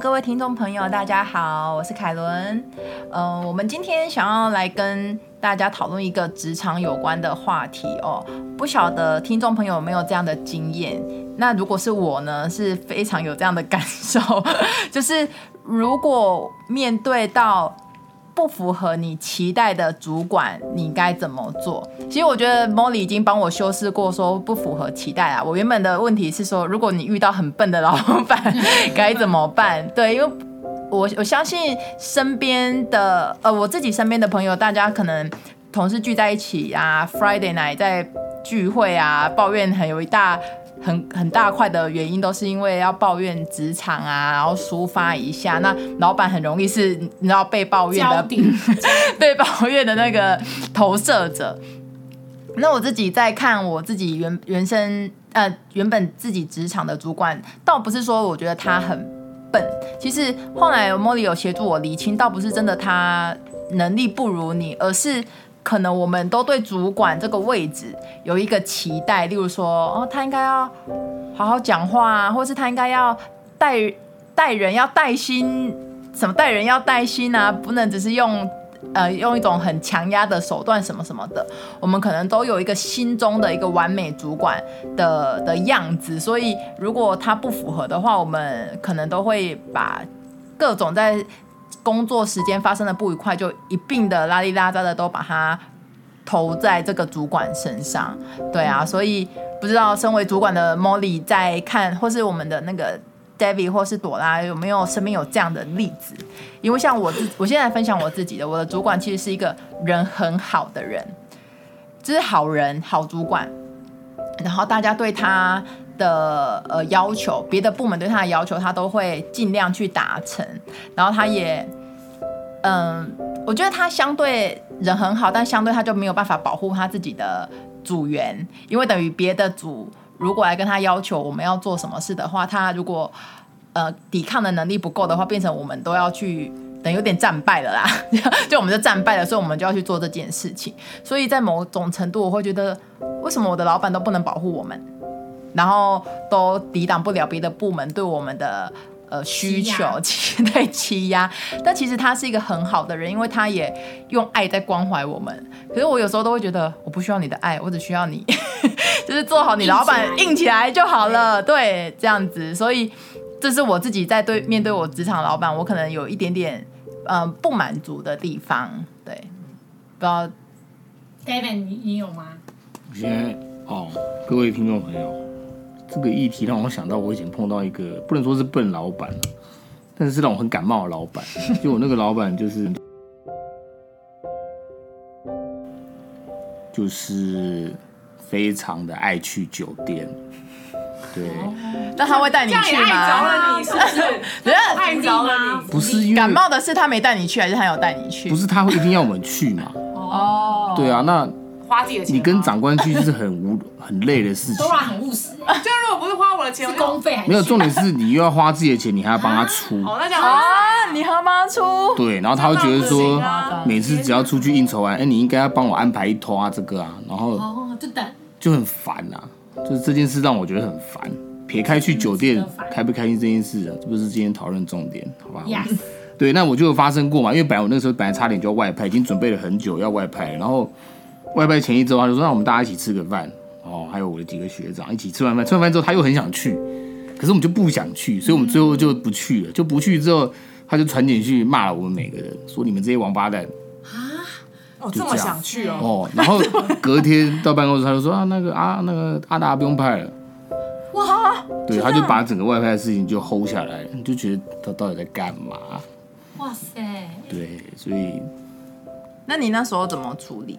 各位听众朋友，大家好，我是凯伦。嗯、我们今天想要来跟大家讨论一个职场有关的话题哦。不晓得听众朋友有没有这样的经验？那如果是我呢，是非常有这样的感受，就是如果面对到。不符合你期待的主管，你该怎么做？其实我觉得 Molly 已经帮我修饰过，说不符合期待啊。我原本的问题是说，如果你遇到很笨的老板，该怎么办？对，因为我我相信身边的呃，我自己身边的朋友，大家可能同事聚在一起啊，Friday night 在聚会啊，抱怨很有一大。很很大块的原因都是因为要抱怨职场啊，然后抒发一下。那老板很容易是你知道被抱怨的，被抱怨的那个投射者。那我自己在看我自己原原生呃原本自己职场的主管，倒不是说我觉得他很笨，其实后来 Molly 有协助我厘清，倒不是真的他能力不如你，而是。可能我们都对主管这个位置有一个期待，例如说，哦，他应该要好好讲话啊，或是他应该要带带人要带心，什么带人要带心啊，不能只是用呃用一种很强压的手段什么什么的。我们可能都有一个心中的一个完美主管的的样子，所以如果他不符合的话，我们可能都会把各种在。工作时间发生的不愉快，就一并的拉里拉杂的都把它投在这个主管身上。对啊，所以不知道身为主管的 Molly 在看，或是我们的那个 David 或是朵拉有没有身边有这样的例子？因为像我自，我现在分享我自己的，我的主管其实是一个人很好的人，就是好人好主管，然后大家对他。的呃要求，别的部门对他的要求，他都会尽量去达成。然后他也，嗯，我觉得他相对人很好，但相对他就没有办法保护他自己的组员，因为等于别的组如果来跟他要求我们要做什么事的话，他如果呃抵抗的能力不够的话，变成我们都要去，等有点战败了啦，就我们就战败了，所以我们就要去做这件事情。所以在某种程度，我会觉得，为什么我的老板都不能保护我们？然后都抵挡不了别的部门对我们的呃需求，期待欺压。但其实他是一个很好的人，因为他也用爱在关怀我们。可是我有时候都会觉得，我不需要你的爱，我只需要你，就是做好你老板硬起来就好了。对，这样子。所以这是我自己在对面对我职场老板，我可能有一点点嗯、呃、不满足的地方。对，不知道 David 你你有吗？现在哦，各位听众朋友。这个议题让我想到，我以前碰到一个不能说是笨老板，但是是让我很感冒的老板。就我那个老板就是，就是非常的爱去酒店。对，那他会带你去吗？爱着了你是不是？爱着了你。不是因为感冒的是他没带你去，还是他有带你去？不是他会一定要我们去嘛？哦，对啊，那。花自己的钱，你跟长官去就是很无很累的事情。都很务实，就如果不是花我的钱，是公费还是？没有，重点是你又要花自己的钱，你还要帮他出。哦，那这样啊，你还要帮他出？对，然后他会觉得说，每次只要出去应酬完，哎，你应该要帮我安排一拖啊这个啊，然后哦，就等，就很烦呐。就是这件事让我觉得很烦。撇开去酒店开不开心这件事啊，这不是今天讨论重点，好吧？Yes。对，那我就有发生过嘛，因为本来我那个时候本来差点就要外派，已经准备了很久要外派，然后。外派前一周，他就说让我们大家一起吃个饭哦，还有我的几个学长一起吃完饭。吃完饭之后，他又很想去，可是我们就不想去，所以我们最后就不去了。就不去之后，他就传简讯骂了我们每个人，说你们这些王八蛋啊！哦，这么想去哦。哦，然后隔天到办公室，他就说啊，那个啊，那个阿达不用派了。哇！对，他就把整个外派的事情就 hold 下来，你就觉得他到底在干嘛？哇塞！对，所以。那你那时候怎么处理？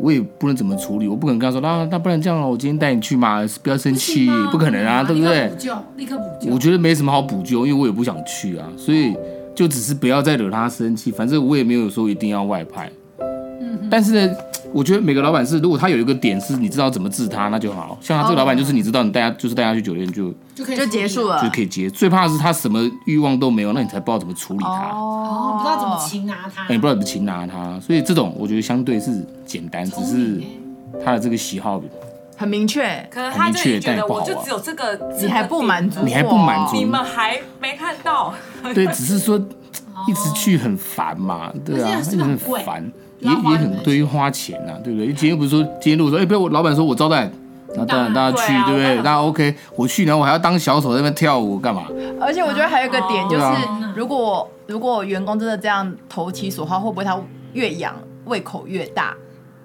我也不能怎么处理，我不可能跟他说，那那不然这样了，我今天带你去嘛，不要生气，不，不可能啊，对不对？补救，立刻补救。我觉得没什么好补救，因为我也不想去啊，所以就只是不要再惹他生气，反正我也没有说一定要外派。嗯但是呢，我觉得每个老板是，如果他有一个点是你知道怎么治他，那就好。像他这个老板就是你知道你带他就是带他去酒店就就可以就结束了，就可以结。最怕的是他什么欲望都没有，那你才不知道怎么处理他。哦，不知道怎么擒拿他。哎，你不知道怎么擒拿他，所以这种我觉得相对是简单，只是他的这个喜好。很明确，可能他就觉得我就只有这个，你还不满足，你还不满足，你们还没看到。对，只是说一直去很烦嘛，对啊，很烦，也也很对于花钱呐，对不对？今天不是说今天如果说，哎，不要我老板说我招待，然后当然大家去，对不对？大家 OK，我去，然后我还要当小丑在那边跳舞干嘛？而且我觉得还有一个点就是，如果如果员工真的这样投其所好，会不会他越养胃口越大？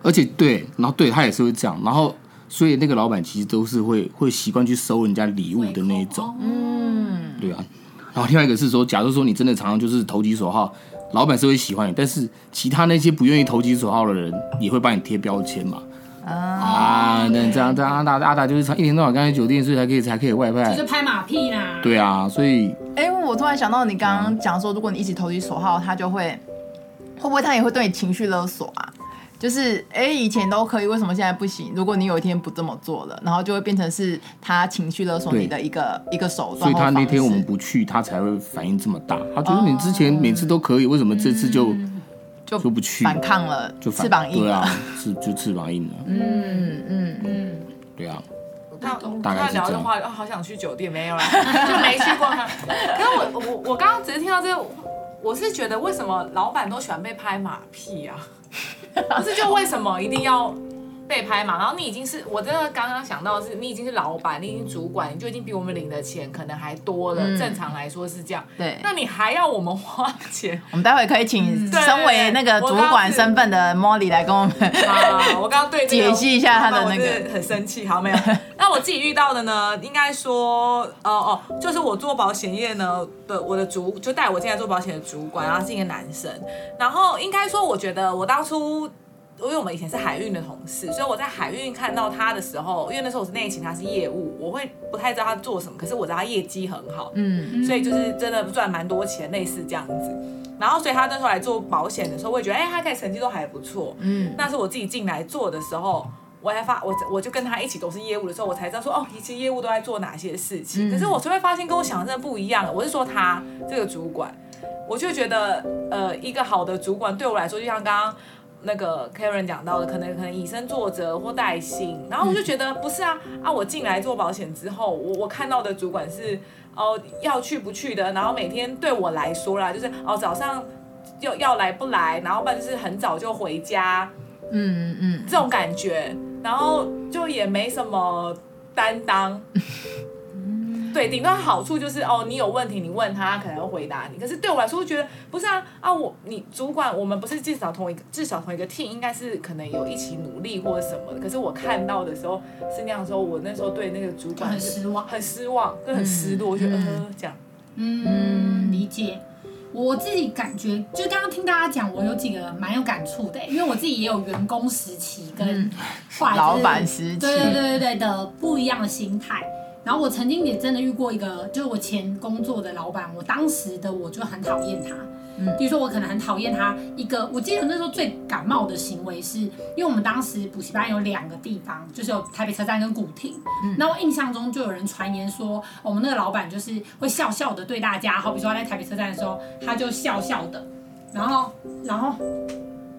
而且对，然后对他也是会这样，然后。所以那个老板其实都是会会习惯去收人家礼物的那一种，嗯，对啊。然后另外一个是说，假如说你真的常常就是投其所好，老板是会喜欢你，但是其他那些不愿意投其所好的人也会帮你贴标签嘛。啊，那这样这样阿达阿达就是一天到晚干在酒店，所以才可以才可以外派，就是拍马屁啦。对啊，所以，哎，我突然想到你刚刚讲说，如果你一直投其所好，他就会会不会他也会对你情绪勒索啊？就是哎，以前都可以，为什么现在不行？如果你有一天不这么做了，然后就会变成是他情绪勒索你的一个一个手段。所以他那天我们不去，他才会反应这么大。他觉得你之前每次都可以，为什么这次就就不去？反抗了，就翅膀硬了。对啊，是就翅膀硬了。嗯嗯嗯，对啊。他他聊的话，好想去酒店，没有啦，就没去过。可是我我我刚刚只是听到这个，我是觉得为什么老板都喜欢被拍马屁啊？可是，就为什么一定要被拍嘛？然后你已经是，我真的刚刚想到的是，你已经是老板，你已经主管，你就已经比我们领的钱可能还多了。嗯、正常来说是这样。对。那你还要我们花钱？我们待会可以请身为那个主管身份的 Molly 来跟我们。啊，我刚刚对解析一下他的那个。很生气，好没有？那我自己遇到的呢？应该说，哦哦，就是我做保险业呢的，我的主就带我进来做保险的主管，然后是一个男生。然后应该说，我觉得我当初。因为我们以前是海运的同事，所以我在海运看到他的时候，因为那时候我是内勤，他是业务，我会不太知道他做什么，可是我知道他业绩很好，嗯，所以就是真的赚蛮多钱，类似这样子。然后所以他那时候来做保险的时候，我也觉得，哎，他在成绩都还不错，嗯。那是我自己进来做的时候，我还发我我就跟他一起都是业务的时候，我才知道说，哦，其实业务都在做哪些事情。嗯、可是我就会发现跟我想的真的不一样。我是说他这个主管，我就觉得，呃，一个好的主管对我来说，就像刚刚。那个 Karen 讲到的，可能可能以身作则或带薪，然后我就觉得不是啊啊！我进来做保险之后，我我看到的主管是哦要去不去的，然后每天对我来说啦，就是哦早上要要来不来，然后不然就是很早就回家，嗯嗯，这种感觉，然后就也没什么担当。对，顶多好处就是哦，你有问题你问他，他可能会回答你。可是对我来说，我觉得不是啊啊，我你主管，我们不是至少同一个至少同一个 team，应该是可能有一起努力或者什么的。可是我看到的时候是那样的时候，我那时候对那个主管很失望，很失望，就很失落，我觉得呃这样。嗯，理解。我自己感觉，就刚刚听大家讲，我有几个蛮有感触的，因为我自己也有员工时期跟老板时期，对对对对对的不一样的心态。然后我曾经也真的遇过一个，就是我前工作的老板，我当时的我就很讨厌他。嗯，比如说我可能很讨厌他一个，我记得那时候最感冒的行为是，因为我们当时补习班有两个地方，就是有台北车站跟古亭。嗯，那我印象中就有人传言说，我们那个老板就是会笑笑的对大家，好比说他在台北车站的时候，他就笑笑的，然后然后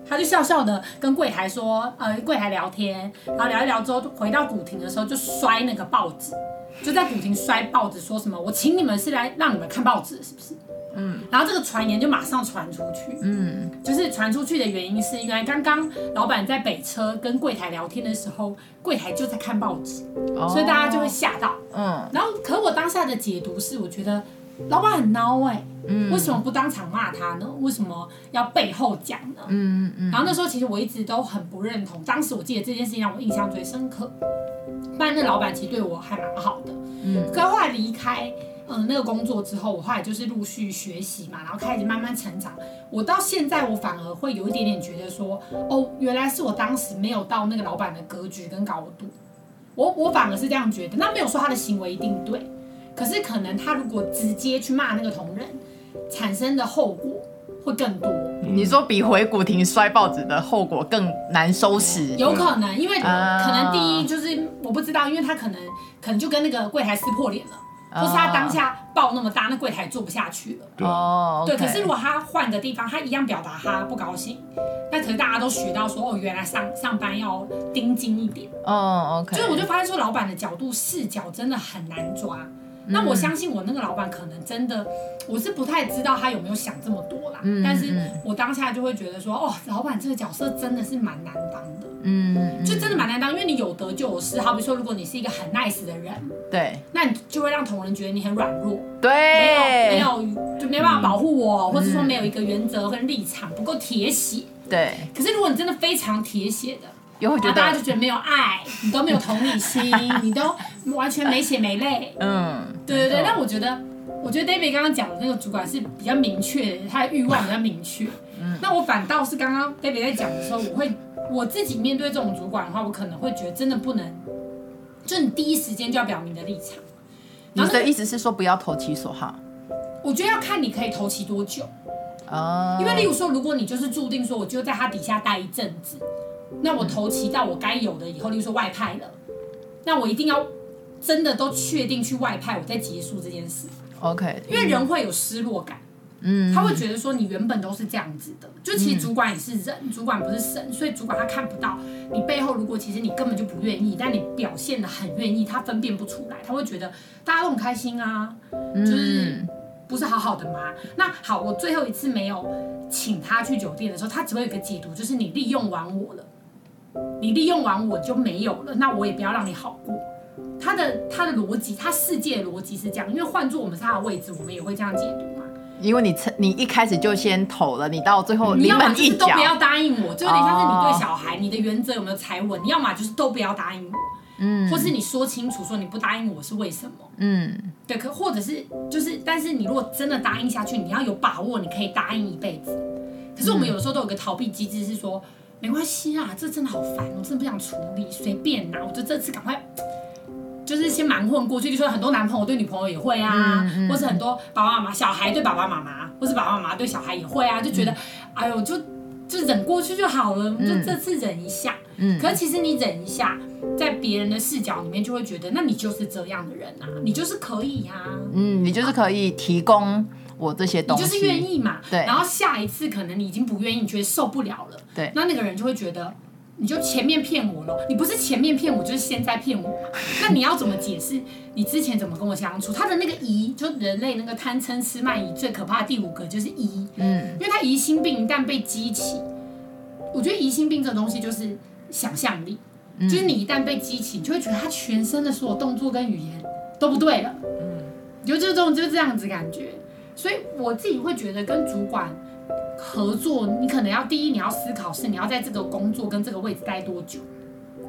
他就笑笑的跟柜台说，呃，柜台聊天，然后聊一聊之后回到古亭的时候就摔那个报纸。就在古亭摔报纸，说什么？我请你们是来让你们看报纸，是不是？嗯。然后这个传言就马上传出去。嗯。就是传出去的原因是，原来刚刚老板在北车跟柜台聊天的时候，柜台就在看报纸，哦、所以大家就会吓到。嗯。然后，可我当下的解读是，我觉得老板很孬哎、欸，嗯，为什么不当场骂他呢？为什么要背后讲呢？嗯嗯。然后那时候其实我一直都很不认同，当时我记得这件事情让我印象最深刻。但那老板其实对我还蛮好的，嗯，可后来离开，嗯，那个工作之后，我后来就是陆续学习嘛，然后开始慢慢成长。我到现在，我反而会有一点点觉得说，哦，原来是我当时没有到那个老板的格局跟高度。我我反而是这样觉得，那没有说他的行为一定对，可是可能他如果直接去骂那个同仁，产生的后果会更多。你说比回古亭摔报纸的后果更难收拾？有可能，因为可能第一就是我不知道，因为他可能可能就跟那个柜台撕破脸了。就是他当下爆那么大，那柜台做不下去了。哦，对。可是如果他换个地方，他一样表达他不高兴，那可是大家都学到说，哦，原来上上班要盯紧一点。哦，OK。所以我就发现说，老板的角度视角真的很难抓。那我相信我那个老板可能真的，我是不太知道他有没有想这么多啦。嗯。但是我当下就会觉得说，哦，老板这个角色真的是蛮难当的。嗯。就真的蛮难当，因为你有得就有失。好比说，如果你是一个很 nice 的人，对，那你就会让同仁觉得你很软弱。对。没有，没有，就没办法保护我，或者说没有一个原则跟立场，不够铁血。对。可是如果你真的非常铁血的。又会觉得大家就觉得没有爱，你都没有同理心，你都完全没血没泪。嗯，对对对。那我觉得，我觉得 David 刚刚讲的那个主管是比较明确的，他的欲望比较明确。嗯。那我反倒是刚刚 David 在讲的时候，我会我自己面对这种主管的话，我可能会觉得真的不能，就你第一时间就要表明的立场。你的意思是说不要投其所好？我觉得要看你可以投其多久。哦。因为例如说，如果你就是注定说，我就在他底下待一阵子。那我投期到我该有的以后，例如说外派了，那我一定要真的都确定去外派，我再结束这件事。OK，因为人会有失落感，嗯，他会觉得说你原本都是这样子的，就其实主管也是人，嗯、主管不是神，所以主管他看不到你背后，如果其实你根本就不愿意，但你表现的很愿意，他分辨不出来，他会觉得大家都很开心啊，就是不是好好的吗？那好，我最后一次没有请他去酒店的时候，他只会有一个解读，就是你利用完我了。你利用完我就没有了，那我也不要让你好过。他的他的逻辑，他世界的逻辑是这样，因为换做我们是他的位置，我们也会这样解读嘛。因为你你一开始就先投了，你到最后你要么就是都不要答应我，就有点像是你对小孩，你的原则有没有踩稳？你要么就是都不要答应我，嗯，或是你说清楚说你不答应我是为什么？嗯，对，可或者是就是，但是你如果真的答应下去，你要有把握你可以答应一辈子。可是我们有的时候都有个逃避机制，是说。没关系啊，这真的好烦，我真的不想处理，随便拿。我就这次赶快，就是先蛮混过去。就说很多男朋友对女朋友也会啊，嗯嗯、或是很多爸爸妈妈、小孩对爸爸妈妈，或是爸爸妈妈对小孩也会啊，就觉得，嗯、哎呦，就就忍过去就好了，嗯、就这次忍一下。嗯。可是其实你忍一下，在别人的视角里面就会觉得，那你就是这样的人啊，你就是可以呀、啊。嗯，你就是可以提供。我这些东西，你就是愿意嘛？对。然后下一次可能你已经不愿意，你觉得受不了了。对。那那个人就会觉得，你就前面骗我了，你不是前面骗我，就是现在骗我嘛。那你要怎么解释你之前怎么跟我相处？他的那个疑，就人类那个贪嗔痴慢疑最可怕的第五个就是疑。嗯。因为他疑心病一旦被激起，我觉得疑心病这东西就是想象力，嗯、就是你一旦被激起，你就会觉得他全身的所有动作跟语言都不对了。嗯。就这种就这样子感觉。所以我自己会觉得跟主管合作，你可能要第一你要思考是你要在这个工作跟这个位置待多久。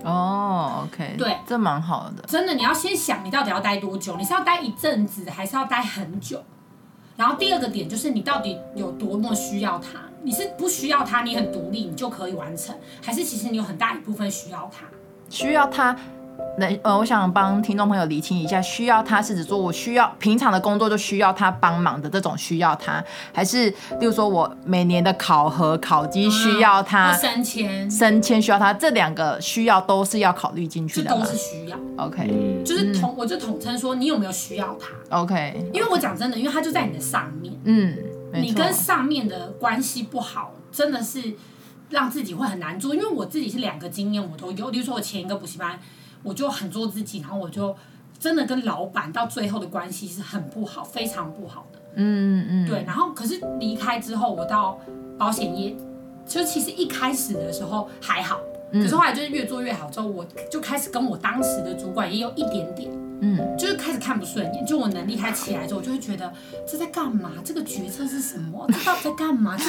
哦，OK，对，这蛮好的。真的，你要先想你到底要待多久，你是要待一阵子还是要待很久？然后第二个点就是你到底有多么需要他？你是不需要他，你很独立，你就可以完成，还是其实你有很大一部分需要他？需要他。那呃，我想帮听众朋友理清一下，需要他是指说我需要平常的工作就需要他帮忙的这种需要他，还是例如说我每年的考核考绩需要他升迁升迁需要他，这两个需要都是要考虑进去的，这都是需要。OK，就是统我就统称说你有没有需要他？OK，因为我讲真的，因为他就在你的上面，嗯，你跟上面的关系不好，真的是让自己会很难做。因为我自己是两个经验我都有，例如说我前一个补习班。我就很做自己，然后我就真的跟老板到最后的关系是很不好，非常不好的。嗯嗯，对。然后可是离开之后，我到保险业，就其实一开始的时候还好，可是后来就是越做越好之后，我就开始跟我当时的主管也有一点点，嗯，就是开始看不顺眼。就我能力开起来之后，我就会觉得这在干嘛？这个决策是什么？这到底在干嘛？就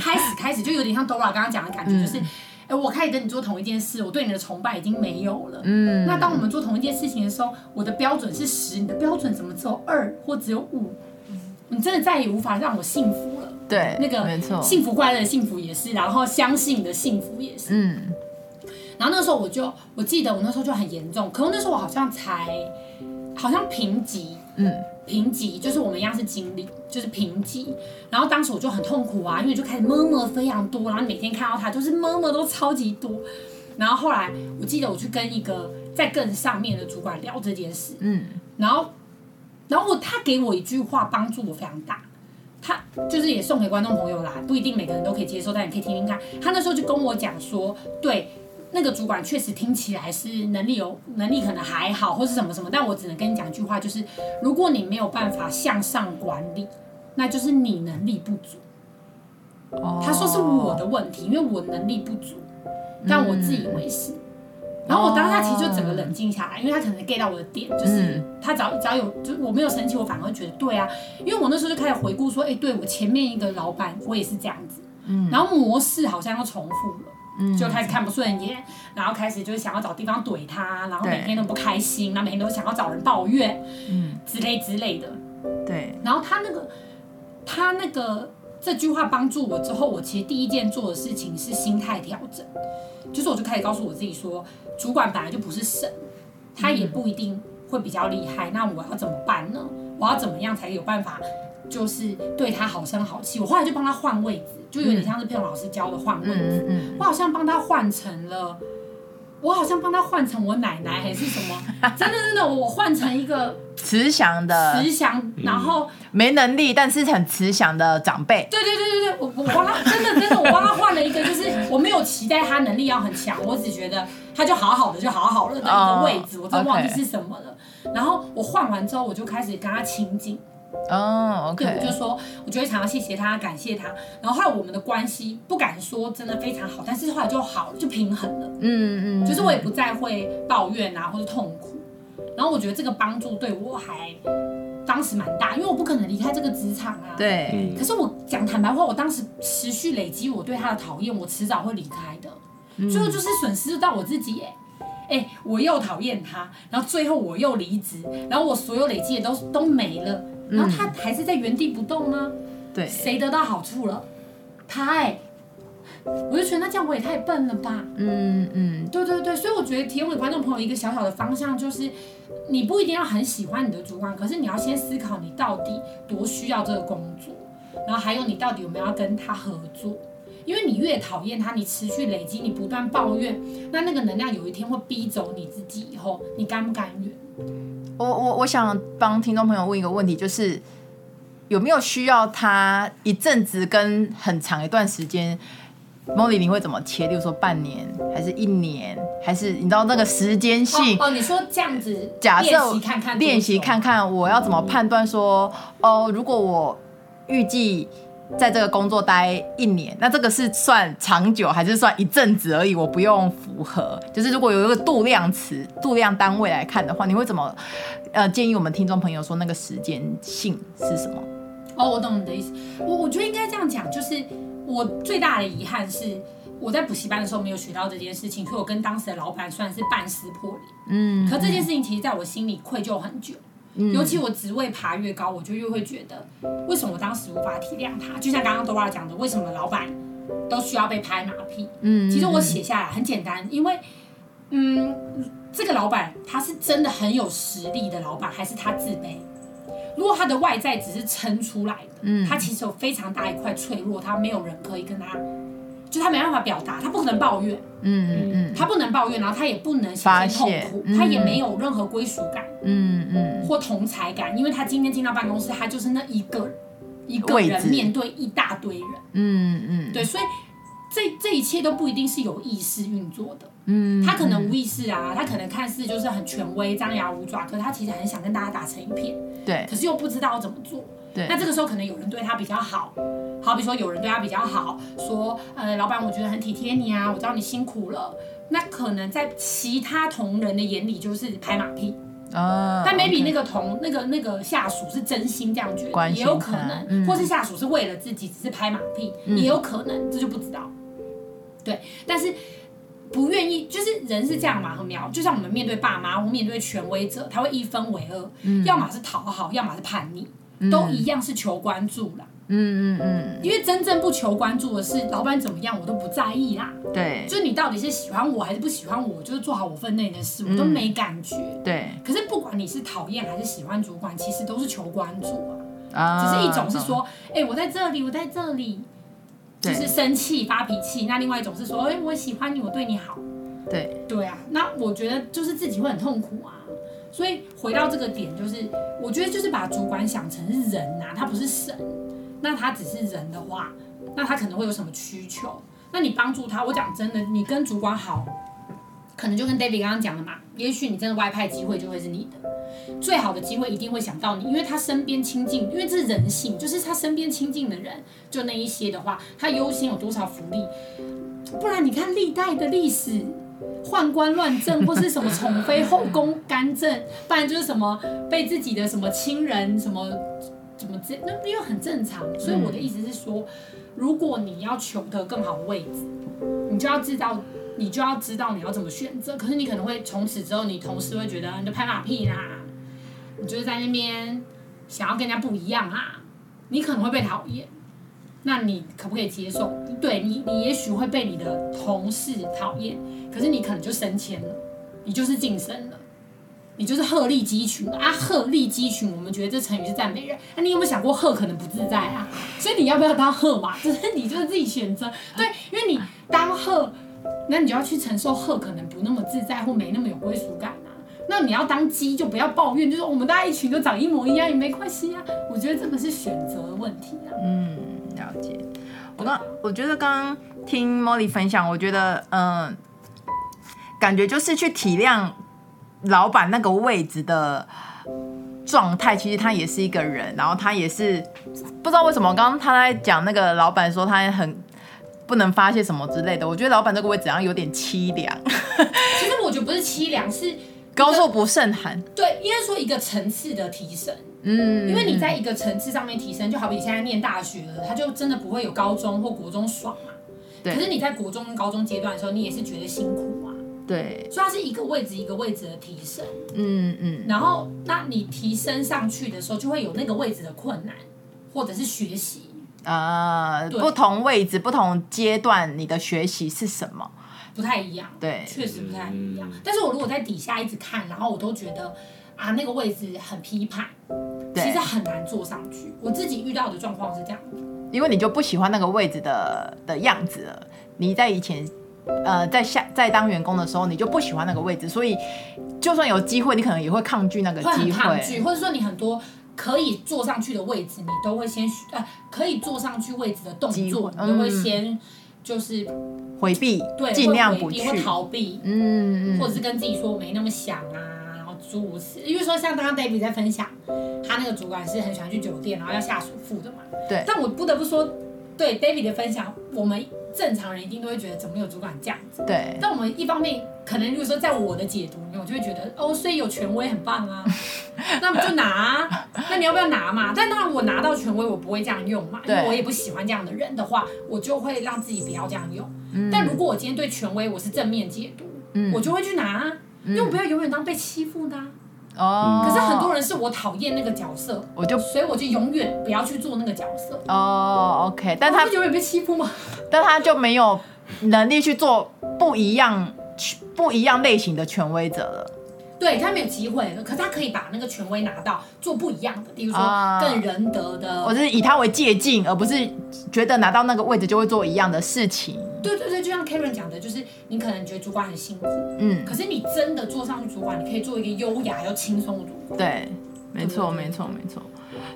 开始开始就有点像 Dora 刚刚讲的感觉，就是。哎，我开始跟你做同一件事，我对你的崇拜已经没有了。嗯，那当我们做同一件事情的时候，我的标准是十，你的标准怎么只有二或只有五？你真的再也无法让我幸福了。对，那个没错，幸福快乐的幸福也是，然后相信的幸福也是。嗯，然后那个时候我就我记得我那时候就很严重，可我那时候我好像才好像评级，嗯，评级就是我们一样是经理，就是评级。然后当时我就很痛苦啊，因为就开始 murmur 非常多，然后每天看到他就是 murmur 都超级多。然后后来我记得我去跟一个在更上面的主管聊这件事，嗯，然后然后我他给我一句话帮助我非常大。他就是也送给观众朋友啦，不一定每个人都可以接受，但你可以听听看。他那时候就跟我讲说，对，那个主管确实听起来是能力有能力可能还好，或是什么什么，但我只能跟你讲一句话，就是如果你没有办法向上管理，那就是你能力不足。哦，他说是我的问题，因为我能力不足，但我自以为是。嗯然后我当下其实就整个冷静下来，因为他可能 get 到我的点，就是他只要只要有，就我没有生气，我反而会觉得对啊，因为我那时候就开始回顾说，哎，对我前面一个老板，我也是这样子，嗯，然后模式好像又重复了，嗯，就开始看不顺眼，然后开始就是想要找地方怼他，然后每天都不开心，然后每天都想要找人抱怨，嗯，之类之类的，对，然后他那个他那个这句话帮助我之后，我其实第一件做的事情是心态调整，就是我就开始告诉我自己说。主管本来就不是神，他也不一定会比较厉害。嗯、那我要怎么办呢？我要怎么样才有办法，就是对他好声好气？我后来就帮他换位置，就有点像是佩蓉老师教的换位置。嗯嗯、我好像帮他换成了。我好像帮他换成我奶奶还是什么，真的真的，我换成一个慈祥的慈祥，然后没能力但是很慈祥的长辈。对对对对对，我我帮他真的真的，我帮他换了一个，就是我没有期待他能力要很强，我只觉得他就好好的就好好了的一个位置，我真忘记是什么了。然后我换完之后，我就开始跟他亲近。哦、oh，OK，对，我就说，我就会常常谢谢他，感谢他。然后后来我们的关系不敢说真的非常好，但是后来就好了，就平衡了。嗯嗯，就是我也不再会抱怨啊，或者痛苦。然后我觉得这个帮助对我还当时蛮大，因为我不可能离开这个职场啊。对。可是我讲坦白话，我当时持续累积我对他的讨厌，我迟早会离开的。最后就是损失到我自己耶。哎，我又讨厌他，然后最后我又离职，然后我所有累积的都都没了。然后他还是在原地不动吗？对，谁得到好处了？他哎，我就觉得那这样我也太笨了吧。嗯嗯，对对对，所以我觉得提供给观众朋友一个小小的方向，就是你不一定要很喜欢你的主管，可是你要先思考你到底多需要这个工作，然后还有你到底有没有要跟他合作，因为你越讨厌他，你持续累积，你不断抱怨，那那个能量有一天会逼走你自己，以后你甘不甘愿？我我我想帮听众朋友问一个问题，就是有没有需要他一阵子跟很长一段时间？Molly，你会怎么切？例如说半年，还是一年，还是你知道那个时间性？哦，哦，你说这样子，假设练习看看，练习看看，我要怎么判断说，哦，如果我预计。在这个工作待一年，那这个是算长久还是算一阵子而已？我不用符合，就是如果有一个度量词、度量单位来看的话，你会怎么呃建议我们听众朋友说那个时间性是什么？哦，我懂你的意思。我我觉得应该这样讲，就是我最大的遗憾是我在补习班的时候没有学到这件事情，所以我跟当时的老板算是半撕破脸。嗯，可这件事情其实在我心里愧疚很久。尤其我职位爬越高，我就越会觉得，为什么我当时无法体谅他？就像刚刚 Dora 讲的，为什么老板都需要被拍马屁？嗯，其实我写下来很简单，因为，嗯，这个老板他是真的很有实力的老板，还是他自卑？如果他的外在只是撑出来的，嗯，他其实有非常大一块脆弱，他没有人可以跟他。就他没办法表达，他不可能抱怨，嗯嗯嗯，他不能抱怨，然后他也不能显现痛苦，他也没有任何归属感，嗯嗯，或同才感，因为他今天进到办公室，他就是那一个一个人面对一大堆人，嗯嗯，对，所以这这一切都不一定是有意识运作的，嗯，他可能无意识啊，他可能看似就是很权威、张牙舞爪，可是他其实很想跟大家打成一片，对，可是又不知道怎么做。对。那这个时候可能有人对他比较好，好比说有人对他比较好，说呃老板我觉得很体贴你啊，我知道你辛苦了，那可能在其他同仁的眼里就是拍马屁啊，但 maybe 那个同那个那个下属是真心这样觉得，也有可能，嗯、或是下属是为了自己只是拍马屁，嗯、也有可能，这就不知道。对，但是不愿意就是人是这样嘛，很妙，就像我们面对爸妈，我们面对权威者，他会一分为二，嗯、要么是讨好，要么是叛逆。都一样是求关注啦，嗯嗯嗯，因为真正不求关注的是老板怎么样，我都不在意啦。对，就是你到底是喜欢我还是不喜欢我，就是做好我分内的事，我都没感觉。嗯、对。可是不管你是讨厌还是喜欢主管，其实都是求关注啊。啊。只是一种是说，哎、欸，我在这里，我在这里，就是生气发脾气。那另外一种是说，哎、欸，我喜欢你，我对你好。对。对啊，那我觉得就是自己会很痛苦啊。所以回到这个点，就是我觉得就是把主管想成是人呐、啊，他不是神。那他只是人的话，那他可能会有什么需求？那你帮助他，我讲真的，你跟主管好，可能就跟 David 刚刚讲的嘛，也许你真的外派机会就会是你的最好的机会，一定会想到你，因为他身边亲近，因为这是人性，就是他身边亲近的人，就那一些的话，他优先有多少福利？不然你看历代的历史，宦官乱政或是什么宠妃后宫干政，不然就是什么被自己的什么亲人什么。怎么这那因为很正常，所以我的意思是说，嗯、如果你要求得更好的位置，你就要知道，你就要知道你要怎么选择。可是你可能会从此之后，你同事会觉得你就拍马屁啦，你就是在那边想要跟人家不一样啊，你可能会被讨厌。那你可不可以接受？对你，你也许会被你的同事讨厌，可是你可能就升迁了，你就是晋升了。你就是鹤立鸡群啊！鹤立鸡群，我们觉得这成语是赞美人。那、你有没有想过鹤可能不自在啊？所以你要不要当鹤嘛？就是你就是自己选择。对，因为你当鹤，那你就要去承受鹤可能不那么自在或没那么有归属感啊。那你要当鸡，就不要抱怨，就是我们大家一群都长一模一样也没关系啊。我觉得这个是选择的问题啊。嗯，了解。我刚我觉得刚刚听 Molly 分享，我觉得嗯、感觉就是去体谅。老板那个位置的状态，其实他也是一个人，然后他也是不知道为什么，刚刚他在讲那个老板说他很不能发泄什么之类的，我觉得老板这个位置好像有点凄凉。其实我觉得不是凄凉，是高处不胜寒。对，应该说一个层次的提升。嗯，因为你在一个层次上面提升，就好比现在念大学了，他就真的不会有高中或国中爽嘛。对。可是你在国中跟高中阶段的时候，你也是觉得辛苦嘛。对，所以它是一个位置一个位置的提升，嗯嗯，然后那你提升上去的时候，就会有那个位置的困难，或者是学习。啊，呃、不同位置不同阶段，你的学习是什么？不太一样，对，确实不太一样。嗯、但是我如果在底下一直看，然后我都觉得啊，那个位置很批判，对。其实很难坐上去。我自己遇到的状况是这样，因为你就不喜欢那个位置的的样子了，你在以前。呃，在下在当员工的时候，你就不喜欢那个位置，所以就算有机会，你可能也会抗拒那个机会，抗拒，或者说你很多可以坐上去的位置，你都会先呃，可以坐上去位置的动作，嗯、你都会先就是回避，对，尽量不去，会逃避，嗯嗯，或者是跟自己说我没那么想啊，然后诸如此，因为说像刚刚 David 在分享，他那个主管是很喜欢去酒店，然后要下属付的嘛，对，但我不得不说，对 David 的分享，我们。正常人一定都会觉得怎么有主管这样子？对。但我们一方面可能，如果说在我的解读里面，我就会觉得哦，所以有权威很棒啊，那么就拿啊，那你要不要拿嘛？但当然我拿到权威，我不会这样用嘛，因为我也不喜欢这样的人的话，我就会让自己不要这样用。嗯。但如果我今天对权威我是正面解读，嗯，我就会去拿啊，因为我不要永远当被欺负的啊。哦，可是很多人是我讨厌那个角色，我就所以我就永远不要去做那个角色。哦，OK，但他永远被欺负吗？但他就没有能力去做不一样、不一样类型的权威者了。对，他没有机会，可是他可以把那个权威拿到做不一样的，比如说更仁德的，我是以他为借镜，而不是觉得拿到那个位置就会做一样的事情。对对对，就像 Karen 讲的，就是你可能觉得主管很辛苦，嗯，可是你真的坐上去主管，你可以做一个优雅又轻松的主管。对，没错没错没错，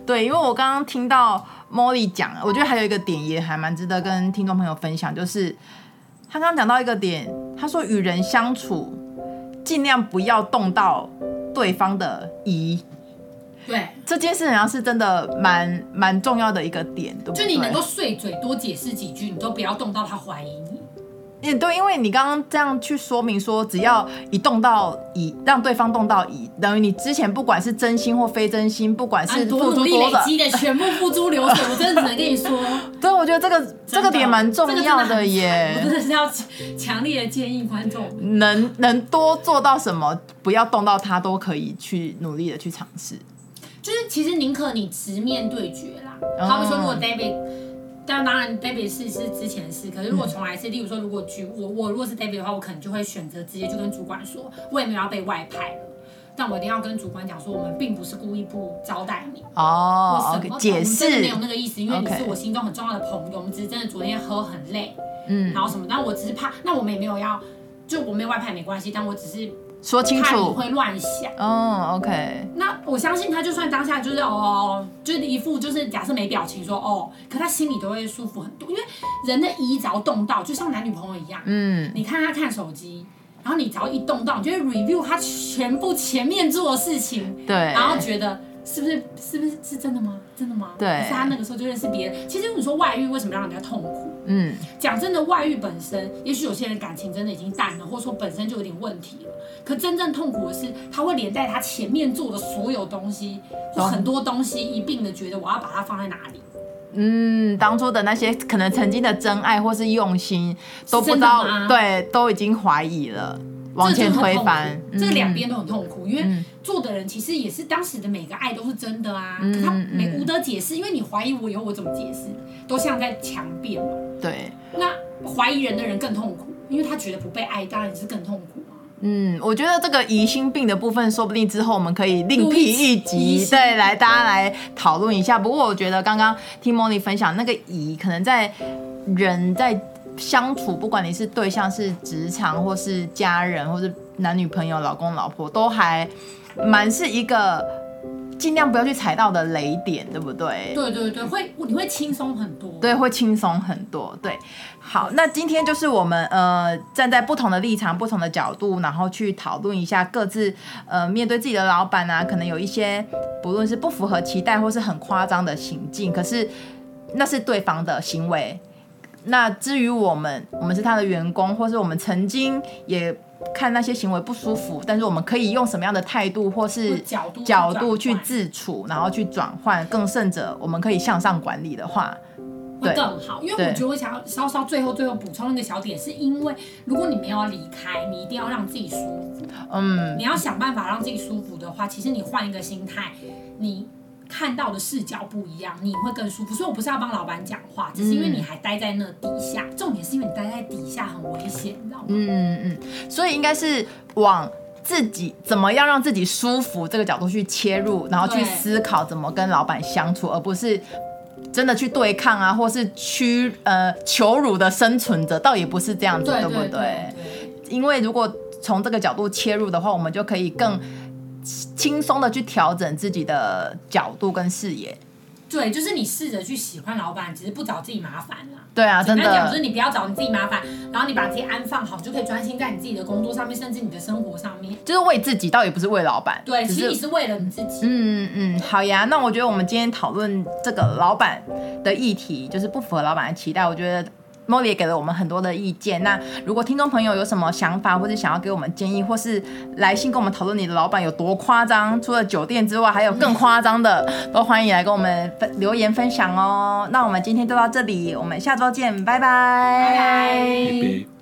对，因为我刚刚听到 Molly 讲，我觉得还有一个点也还蛮值得跟听众朋友分享，就是他刚刚讲到一个点，他说与人相处。尽量不要动到对方的疑，对这件事好像是真的蛮蛮重要的一个点，对不对？就你能够碎嘴多解释几句，你都不要动到他怀疑你。嗯，对，因为你刚刚这样去说明说，只要一动到乙，让对方动到乙，等于你之前不管是真心或非真心，不管是付出多的，多努力累积的全部付诸流水，我真的只能跟你说。对，我觉得这个的这个点蛮重要的耶。我真的是要强烈的建议观众，能能多做到什么，不要动到他，都可以去努力的去尝试。就是其实宁可你直面对决啦。他们说，如果 David，但当然 David 是是之前的事，可是如果重来是，例如说，如果举我我如果是 David 的话，我可能就会选择直接就跟主管说，我也没有要被外派了，但我一定要跟主管讲说，我们并不是故意不招待你哦，okay, 解释，没有那个意思，因为你是我心中很重要的朋友，我们只是真的昨天喝很累，嗯，然后什么，但我只是怕，那我们也没有要，就我没有外派没关系，但我只是。说清楚，你会乱想哦。Oh, OK，那我相信他，就算当下就是哦，就是一副就是假设没表情说哦，可他心里都会舒服很多，因为人的移只要动到，就像男女朋友一样。嗯，你看他看手机，然后你只要一动到，你就会 review 他全部前面做的事情，对，然后觉得。是不是是不是是真的吗？真的吗？对。可是他那个时候就认识别人。其实你说外遇为什么让人家痛苦？嗯，讲真的，外遇本身，也许有些人感情真的已经淡了，或者说本身就有点问题了。可真正痛苦的是，他会连带他前面做的所有东西，或很多东西一并的觉得我要把它放在哪里。嗯，当初的那些可能曾经的真爱或是用心，都不知道，对，都已经怀疑了。往前推翻，这个两边都很痛苦，因为做的人其实也是当时的每个爱都是真的啊，可他没无得解释，因为你怀疑我以后我怎么解释，都像在强辩嘛。对，那怀疑人的人更痛苦，因为他觉得不被爱，当然是更痛苦啊。嗯，我觉得这个疑心病的部分，说不定之后我们可以另辟一集，对，来大家来讨论一下。不过我觉得刚刚听莫妮分享那个疑，可能在人在。相处，不管你是对象是职场，或是家人，或是男女朋友、老公老婆，都还蛮是一个尽量不要去踩到的雷点，对不对？对对对，会你会轻松很多。对，会轻松很多。对，好，那今天就是我们呃站在不同的立场、不同的角度，然后去讨论一下各自呃面对自己的老板啊，可能有一些不论是不符合期待，或是很夸张的行径，可是那是对方的行为。那至于我们，我们是他的员工，或是我们曾经也看那些行为不舒服，但是我们可以用什么样的态度或是角度角度去自处，然后去转换，更甚者，我们可以向上管理的话，会更好。因为我觉得我想要稍稍最后最后补充一个小点，是因为如果你没有要离开，你一定要让自己舒服。嗯，你要想办法让自己舒服的话，其实你换一个心态，你。看到的视角不一样，你会更舒服。所以我不是要帮老板讲话，只是因为你还待在那底下。嗯、重点是因为你待在底下很危险，你知道吗？嗯嗯。所以应该是往自己怎么样让自己舒服这个角度去切入，然后去思考怎么跟老板相处，而不是真的去对抗啊，或是屈呃求辱的生存者，倒也不是这样子，对，对，对，对，对不对？因为如果从这个角度切入的话，我们就可以更。轻松的去调整自己的角度跟视野，对，就是你试着去喜欢老板，只是不找自己麻烦了。对啊，真的。讲就是你不要找你自己麻烦，然后你把自己安放好，就可以专心在你自己的工作上面，甚至你的生活上面。就是为自己，倒也不是为老板。对，其实你是为了你自己。嗯嗯，好呀。那我觉得我们今天讨论这个老板的议题，就是不符合老板的期待。我觉得。莫莉也给了我们很多的意见。那如果听众朋友有什么想法，或者想要给我们建议，或是来信跟我们讨论你的老板有多夸张，除了酒店之外，还有更夸张的，都欢迎来跟我们分留言分享哦。那我们今天就到这里，我们下周见，拜拜。拜拜。